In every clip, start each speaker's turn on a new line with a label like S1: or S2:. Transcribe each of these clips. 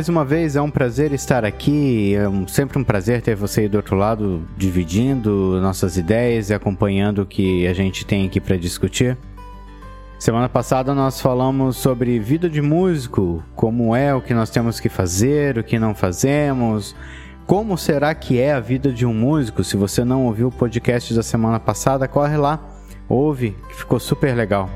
S1: mais uma vez, é um prazer estar aqui. É um, sempre um prazer ter você aí do outro lado dividindo nossas ideias e acompanhando o que a gente tem aqui para discutir. Semana passada nós falamos sobre vida de músico, como é, o que nós temos que fazer, o que não fazemos. Como será que é a vida de um músico? Se você não ouviu o podcast da semana passada, corre lá, ouve, que ficou super legal.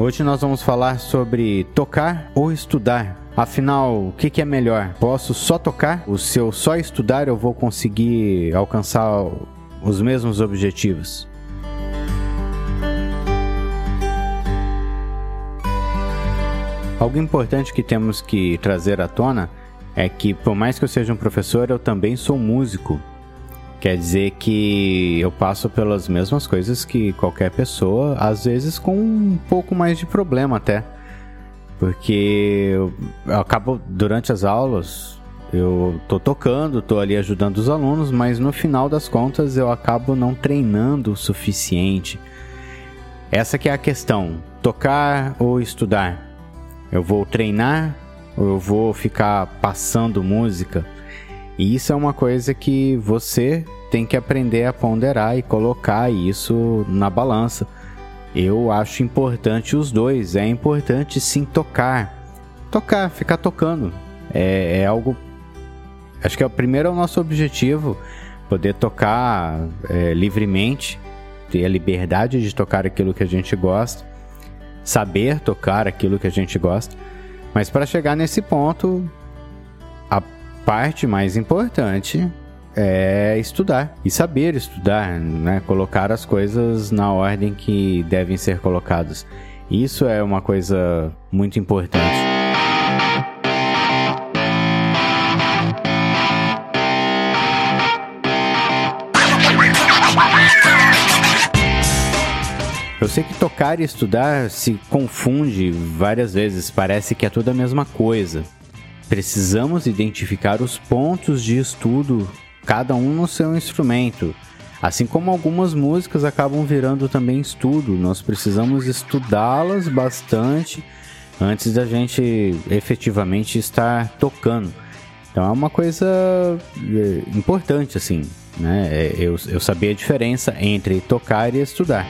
S1: Hoje nós vamos falar sobre tocar ou estudar. Afinal, o que, é melhor? Posso só tocar? Ou se eu só estudar, eu vou conseguir alcançar os mesmos objetivos? Algo importante que temos que trazer à tona é que, por mais que eu seja um professor, eu também sou músico. Quer dizer que eu passo pelas mesmas coisas que qualquer pessoa, às vezes com um pouco mais de problema até. Porque eu, acabo, durante as aulas, eu tô tocando, tô ali ajudando os alunos, mas no final das contas eu acabo não treinando o suficiente. Essa que é a questão, tocar ou estudar. Eu vou treinar ou eu vou ficar passando música? E isso é uma coisa que você tem que aprender a ponderar e colocar isso na balança. Eu acho importante os dois. É importante sim tocar. Tocar, ficar tocando. É, é algo. Acho que é o primeiro é o nosso objetivo. Poder tocar é, livremente, ter a liberdade de tocar aquilo que a gente gosta, saber tocar aquilo que a gente gosta. Mas para chegar nesse ponto, parte mais importante é estudar e saber estudar, né? Colocar as coisas na ordem que devem ser colocadas. Isso é uma coisa muito importante. Eu sei que tocar e estudar se confunde várias vezes, parece que é tudo a mesma coisa. Precisamos identificar os pontos de estudo, cada um no seu instrumento. Assim como algumas músicas acabam virando também estudo, nós precisamos estudá-las bastante antes da gente efetivamente estar tocando. Então é uma coisa é, importante, assim, né? É, eu, eu saber a diferença entre tocar e estudar.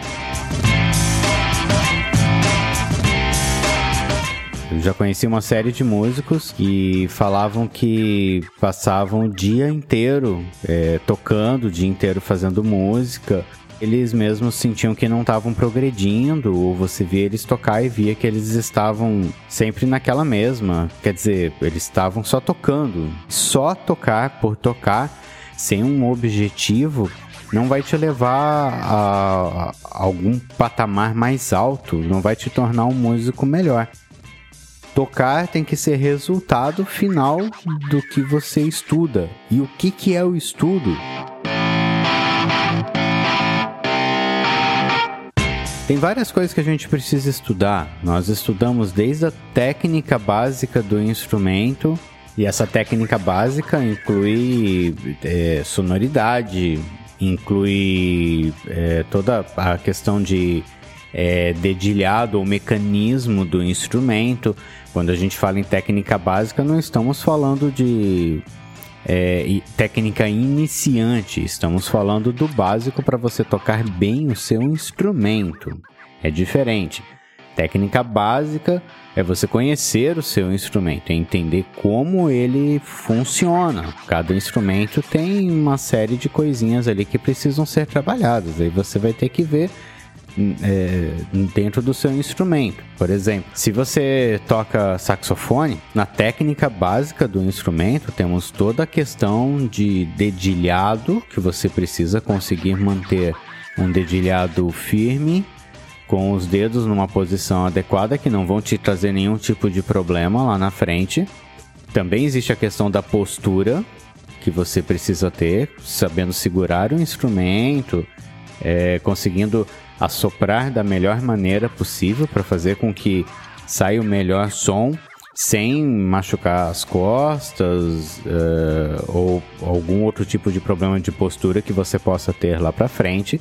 S1: Já conheci uma série de músicos que falavam que passavam o dia inteiro é, tocando, o dia inteiro fazendo música. Eles mesmos sentiam que não estavam progredindo, ou você via eles tocar e via que eles estavam sempre naquela mesma. Quer dizer, eles estavam só tocando. Só tocar por tocar, sem um objetivo, não vai te levar a, algum patamar mais alto, não vai te tornar um músico melhor. Tocar tem que ser resultado final do que você estuda. E o que, que é o estudo? Tem várias coisas que a gente precisa estudar. Nós estudamos desde a técnica básica do instrumento, e essa técnica básica inclui é, sonoridade, inclui é, toda a questão de é, dedilhado ou mecanismo do instrumento. Quando a gente fala em técnica básica, não estamos falando de é, técnica iniciante, estamos falando do básico para você tocar bem o seu instrumento. É diferente. Técnica básica é você conhecer o seu instrumento, é entender como ele funciona. Cada instrumento tem uma série de coisinhas ali que precisam ser trabalhadas. Aí você vai ter que ver é, dentro do seu instrumento. Por exemplo, se você toca saxofone, na técnica básica do instrumento temos toda a questão de dedilhado, que você precisa conseguir manter um dedilhado firme com os dedos numa posição adequada que não vão te trazer nenhum tipo de problema lá na frente. Também existe a questão da postura que você precisa ter, sabendo segurar o instrumento, é, conseguindo assoprar da melhor maneira possível para fazer com que saia o melhor som sem machucar as costas uh, ou algum outro tipo de problema de postura que você possa ter lá para frente.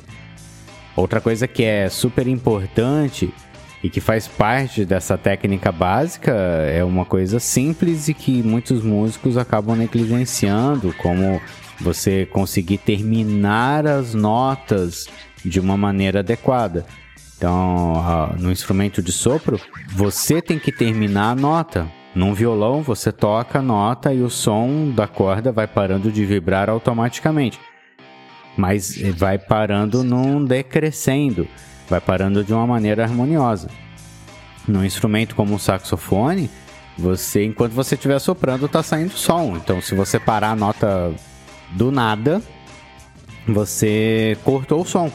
S1: Outra coisa que é super importante e que faz parte dessa técnica básica é uma coisa simples e que muitos músicos acabam negligenciando, como você conseguir terminar as notas de uma maneira adequada. Então, no instrumento de sopro, você tem que terminar a nota. Num violão, você toca a nota e o som da corda vai parando de vibrar automaticamente. Mas vai parando num decrescendo vai parando de uma maneira harmoniosa. No instrumento como o saxofone, você, enquanto você estiver soprando, está saindo som. Então, se você parar a nota do nada, você cortou o som.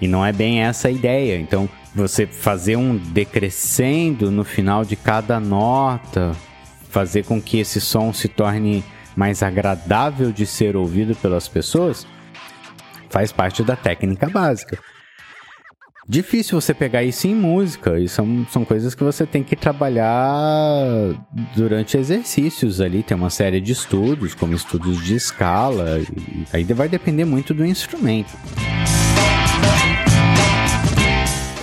S1: E não é bem essa a ideia. Então, você fazer um decrescendo no final de cada nota, fazer com que esse som se torne mais agradável de ser ouvido pelas pessoas, faz parte da técnica básica. Difícil você pegar isso em música, e são, são coisas que você tem que trabalhar durante exercícios ali. Tem uma série de estudos, como estudos de escala, aí vai depender muito do instrumento.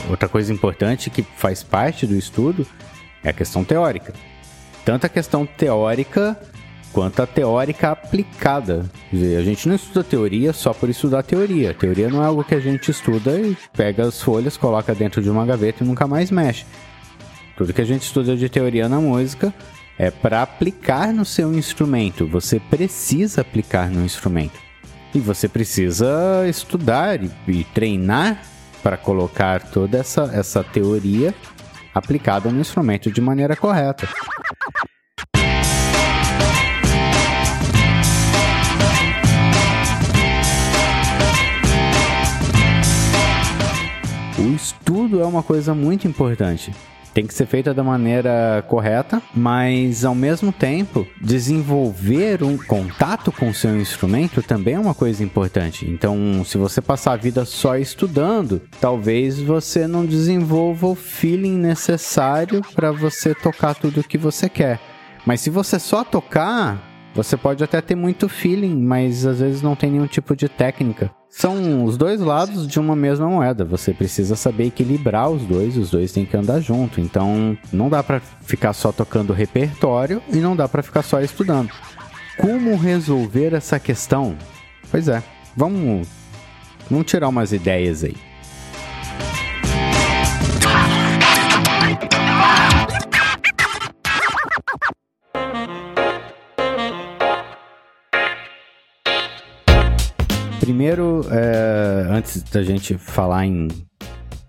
S1: Outra coisa importante que faz parte do estudo é a questão teórica. Tanto a questão teórica quanto a teórica aplicada. A gente não estuda teoria só por estudar teoria. Teoria não é algo que a gente estuda e pega as folhas, coloca dentro de uma gaveta e nunca mais mexe. Tudo que a gente estuda de teoria na música é para aplicar no seu instrumento. Você precisa aplicar no instrumento. E você precisa estudar e, treinar para colocar toda essa, essa teoria aplicada no instrumento de maneira correta. O estudo é uma coisa muito importante. Tem que ser feita da maneira correta, mas ao mesmo tempo, desenvolver um contato com o seu instrumento também é uma coisa importante. Então, se você passar a vida só estudando, talvez você não desenvolva o feeling necessário para você tocar tudo o que você quer. Mas se você só tocar, você pode até ter muito feeling, mas às vezes não tem nenhum tipo de técnica. São os dois lados de uma mesma moeda. Você precisa saber equilibrar os dois, os dois têm que andar junto. Então, não dá para ficar só tocando repertório e não dá para ficar só estudando. Como resolver essa questão? Pois é, vamos, vamos tirar umas ideias aí. Primeiro, é, antes da gente falar em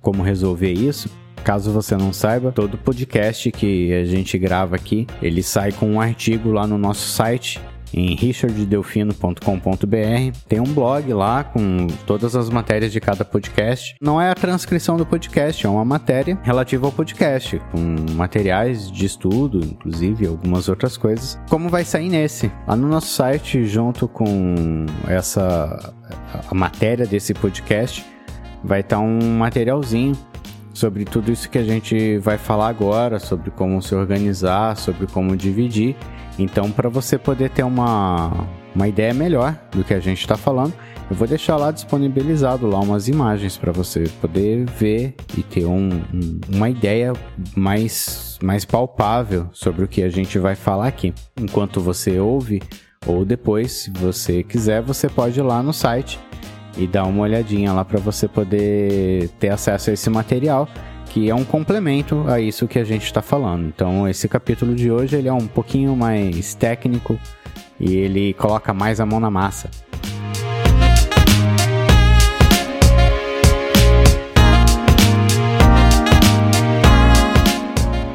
S1: como resolver isso, Caso você não saiba, todo podcast que a gente grava aqui, ele sai com um artigo lá no nosso site em richarddelfino.com.br. Tem um blog lá com todas as matérias de cada podcast. Não é a transcrição do podcast, é uma matéria relativa ao podcast, com materiais de estudo, inclusive algumas outras coisas. Como vai sair nesse? Lá no nosso site, junto com essa a matéria desse podcast, vai estar tá um materialzinho sobre tudo isso que a gente vai falar agora, sobre como se organizar, sobre como dividir então, para você poder ter uma, uma ideia melhor do que a gente está falando, eu vou deixar lá disponibilizado lá umas imagens para você poder ver e ter um, um, uma ideia mais, mais palpável sobre o que a gente vai falar aqui. Enquanto você ouve, ou depois, se você quiser, você pode ir lá no site e dar uma olhadinha lá para você poder ter acesso a esse material que é um complemento a isso que a gente está falando. Então, esse capítulo de hoje ele é um pouquinho mais técnico e ele coloca mais a mão na massa.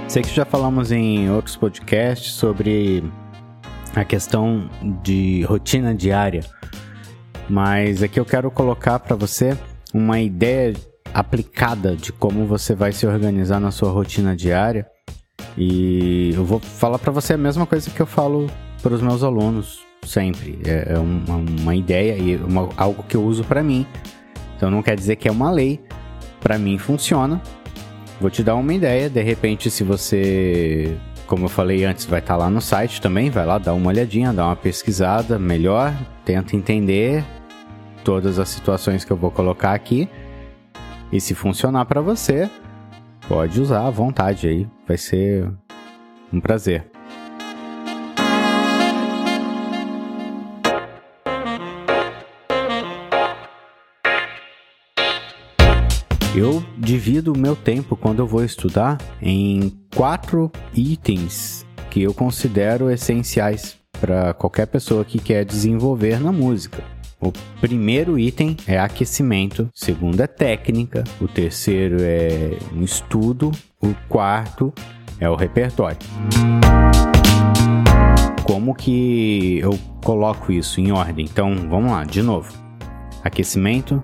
S1: Sei que já falamos em outros podcasts sobre a questão de rotina diária, mas aqui eu quero colocar para você uma ideia aplicada de como você vai se organizar na sua rotina diária. E eu vou falar para você a mesma coisa que eu falo para os meus alunos sempre. É, é uma, uma, ideia e uma, algo que eu uso para mim. Então não quer dizer que é uma lei. Para mim funciona. Vou te dar uma ideia. De repente, se você, como eu falei antes, vai estar tá lá no site também, vai lá, dá uma olhadinha, dá uma pesquisada melhor, tenta entender todas as situações que eu vou colocar aqui. E se funcionar para você, pode usar à vontade aí, vai ser um prazer. Eu divido o meu tempo quando eu vou estudar em quatro itens que eu considero essenciais para qualquer pessoa que quer desenvolver na música. O primeiro item é aquecimento, o segundo é técnica, o terceiro é um estudo, o quarto é o repertório. Como que eu coloco isso em ordem? Então vamos lá, de novo: aquecimento,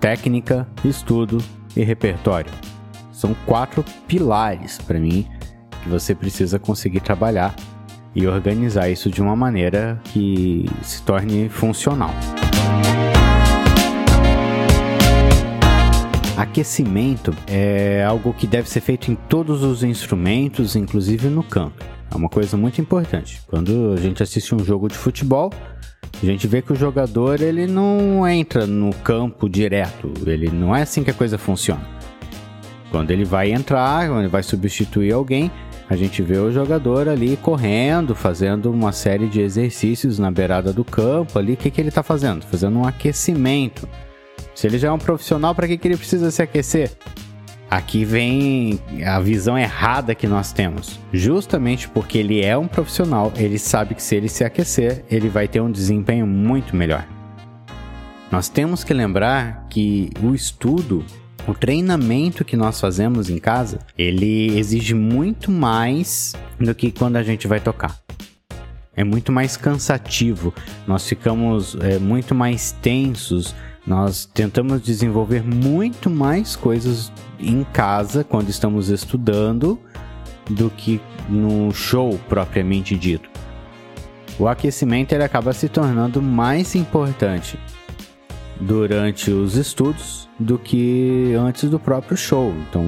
S1: técnica, estudo e repertório. São quatro pilares para mim que você precisa conseguir trabalhar e organizar isso de uma maneira que se torne funcional. Aquecimento é algo que deve ser feito em todos os instrumentos, inclusive no canto. É uma coisa muito importante. Quando a gente assiste um jogo de futebol, a gente vê que o jogador ele não entra no campo direto. Ele não é assim que a coisa funciona. Quando ele vai entrar, quando ele vai substituir alguém, a gente vê o jogador ali correndo, fazendo uma série de exercícios na beirada do campo ali. O que, que ele está fazendo? Fazendo um aquecimento. Se ele já é um profissional, para que, que ele precisa se aquecer? Aqui vem a visão errada que nós temos. Justamente porque ele é um profissional, ele sabe que se ele se aquecer, ele vai ter um desempenho muito melhor. Nós temos que lembrar que o estudo, o treinamento que nós fazemos em casa, ele exige muito mais do que quando a gente vai tocar. É muito mais cansativo, nós ficamos é, muito mais tensos, nós tentamos desenvolver muito mais coisas em casa quando estamos estudando do que no show propriamente dito. O aquecimento ele acaba se tornando mais importante durante os estudos do que antes do próprio show. Então,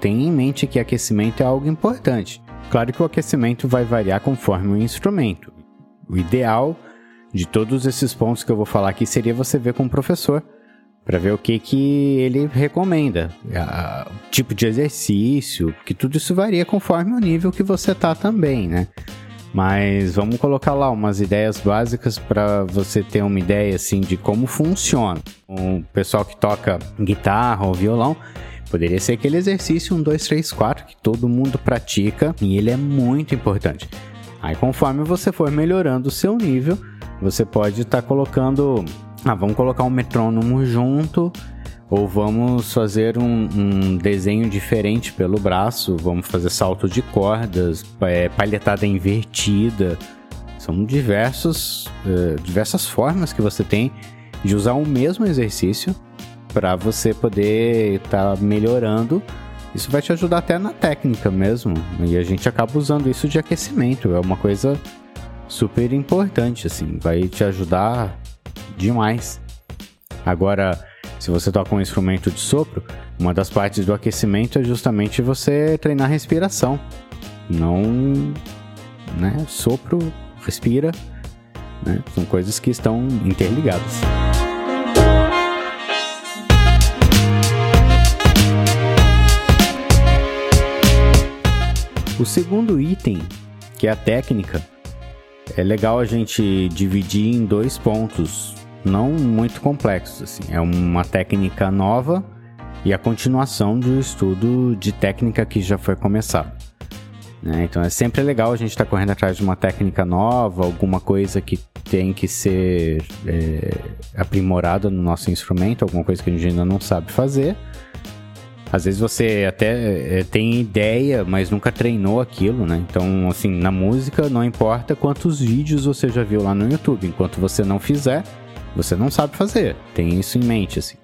S1: tenha em mente que aquecimento é algo importante. Claro que o aquecimento vai variar conforme o instrumento. O ideal de todos esses pontos que eu vou falar aqui seria você ver com o professor para ver o que que ele recomenda, o tipo de exercício, que tudo isso varia conforme o nível que você tá também, né? Mas vamos colocar lá umas ideias básicas para você ter uma ideia assim de como funciona. O pessoal que toca guitarra ou violão poderia ser aquele exercício 1 2 3 4 que todo mundo pratica e ele é muito importante. Aí conforme você for melhorando o seu nível, você pode estar tá colocando. Ah, vamos colocar um metrônomo junto. Ou vamos fazer um, um, desenho diferente pelo braço. Vamos fazer salto de cordas, é, palhetada invertida. São diversos, uh, diversas formas que você tem de usar o mesmo exercício para você poder estar tá melhorando. Isso vai te ajudar até na técnica mesmo. E a gente acaba usando isso de aquecimento. É uma coisa super importante, assim, vai te ajudar demais. Agora, se você toca um instrumento de sopro, uma das partes do aquecimento é justamente você treinar a respiração. Não, né, sopro, respira, né? São coisas que estão interligadas. O segundo item, que é a técnica, é legal a gente dividir em dois pontos, não muito complexos. Assim. É uma técnica nova e a continuação um estudo de técnica que já foi começado. Né? Então é sempre legal a gente estar tá correndo atrás de uma técnica nova, alguma coisa que tem que ser é, aprimorada no nosso instrumento, alguma coisa que a gente ainda não sabe fazer. Às vezes você até é, tem ideia, mas nunca treinou aquilo, né? Então, assim, na música não importa quantos vídeos você já viu lá no YouTube, enquanto você não fizer, você não sabe fazer. Tem isso em mente, assim.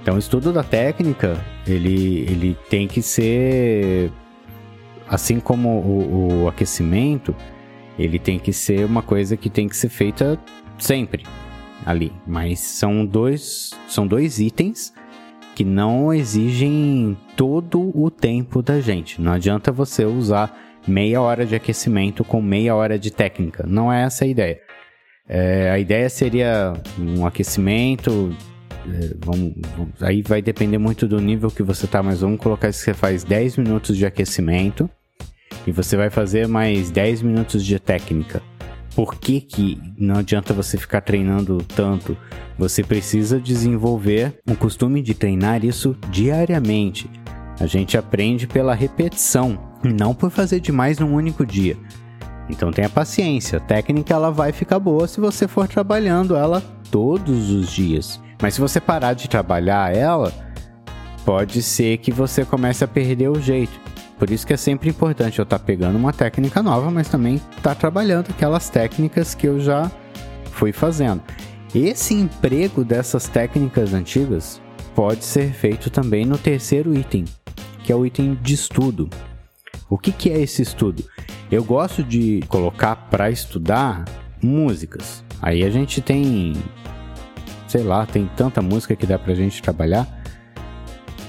S1: Então, o estudo da técnica, ele, ele tem que ser, assim como o, o aquecimento, ele tem que ser uma coisa que tem que ser feita sempre ali. Mas são dois, são dois itens que não exigem todo o tempo da gente. Não adianta você usar meia hora de aquecimento com meia hora de técnica. Não é essa a ideia. É, a ideia seria um aquecimento é, vamos, vamos, aí vai depender muito do nível que você tá, mas vamos colocar que você faz 10 minutos de aquecimento e você vai fazer mais 10 minutos de técnica. Por que, que não adianta você ficar treinando tanto? Você precisa desenvolver o costume de treinar isso diariamente. A gente aprende pela repetição, não por fazer demais num único dia. Então tenha paciência, a técnica ela vai ficar boa se você for trabalhando ela todos os dias. Mas se você parar de trabalhar ela, pode ser que você comece a perder o jeito. Por isso que é sempre importante eu estar tá pegando uma técnica nova, mas também estar tá trabalhando aquelas técnicas que eu já fui fazendo. Esse emprego dessas técnicas antigas pode ser feito também no terceiro item, que é o item de estudo. O que, que é esse estudo? Eu gosto de colocar para estudar músicas. Aí a gente tem, sei lá, tem tanta música que dá pra gente trabalhar.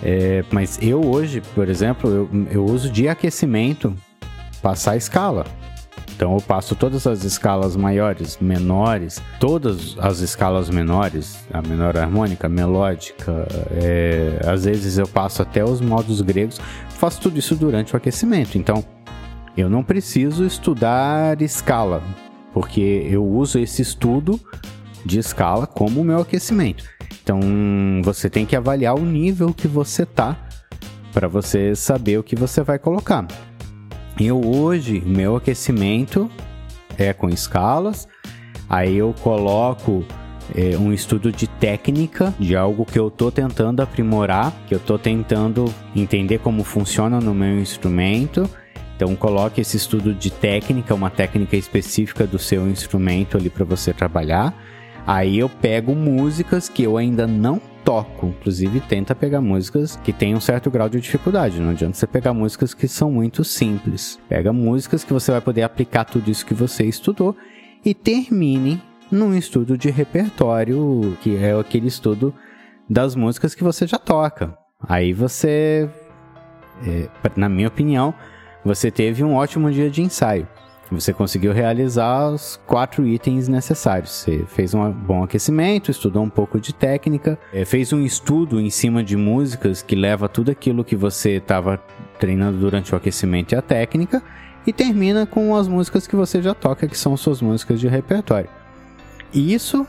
S1: É, mas eu hoje, por exemplo, eu, eu uso de aquecimento passar escala. Então eu passo todas as escalas maiores, menores, todas as escalas menores, a menor harmônica, melódica, é, às vezes eu passo até os modos gregos, faço tudo isso durante o aquecimento. Então eu não preciso estudar escala, porque eu uso esse estudo de escala como meu aquecimento. Então você tem que avaliar o nível que você tá para você saber o que você vai colocar. Eu hoje, meu aquecimento é com escalas, aí eu coloco é, um estudo de técnica de algo que eu estou tentando aprimorar, que eu estou tentando entender como funciona no meu instrumento. Então coloque esse estudo de técnica, uma técnica específica do seu instrumento ali para você trabalhar. Aí eu pego músicas que eu ainda não toco. Inclusive, tenta pegar músicas que têm um certo grau de dificuldade. Não adianta você pegar músicas que são muito simples. Pega músicas que você vai poder aplicar tudo isso que você estudou e termine num estudo de repertório, que é aquele estudo das músicas que você já toca. Aí você, é, na minha opinião, você teve um ótimo dia de ensaio. Você conseguiu realizar os quatro itens necessários. Você fez um bom aquecimento, estudou um pouco de técnica, é, fez um estudo em cima de músicas que leva tudo aquilo que você estava treinando durante o aquecimento e a técnica, e termina com as músicas que você já toca, que são suas músicas de repertório. Isso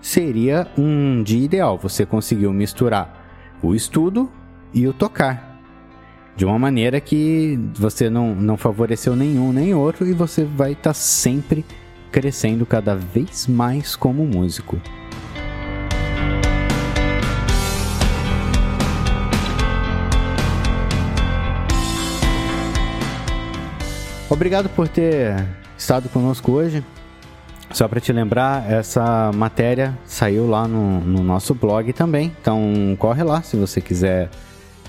S1: seria um dia ideal. Você conseguiu misturar o estudo e o tocar de uma maneira que você não, não favoreceu nenhum nem outro e você vai estar tá sempre crescendo cada vez mais como músico. Obrigado por ter estado conosco hoje. Só para te lembrar, essa matéria saiu lá no, no nosso blog também. Então corre lá se você quiser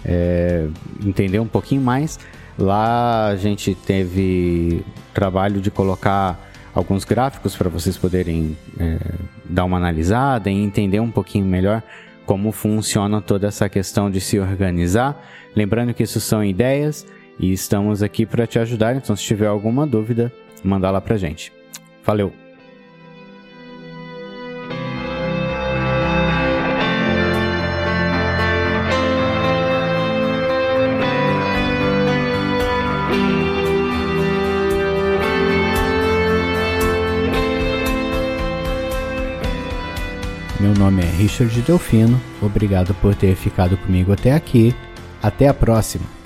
S1: é, entender um pouquinho mais. Lá a gente teve trabalho de colocar alguns gráficos para vocês poderem é, dar uma analisada e entender um pouquinho melhor como funciona toda essa questão de se organizar. Lembrando que isso são ideias e estamos aqui para te ajudar. Então, se tiver alguma dúvida, manda lá para gente. Valeu! Richard Delfino, obrigado por ter ficado comigo até aqui. Até a próxima!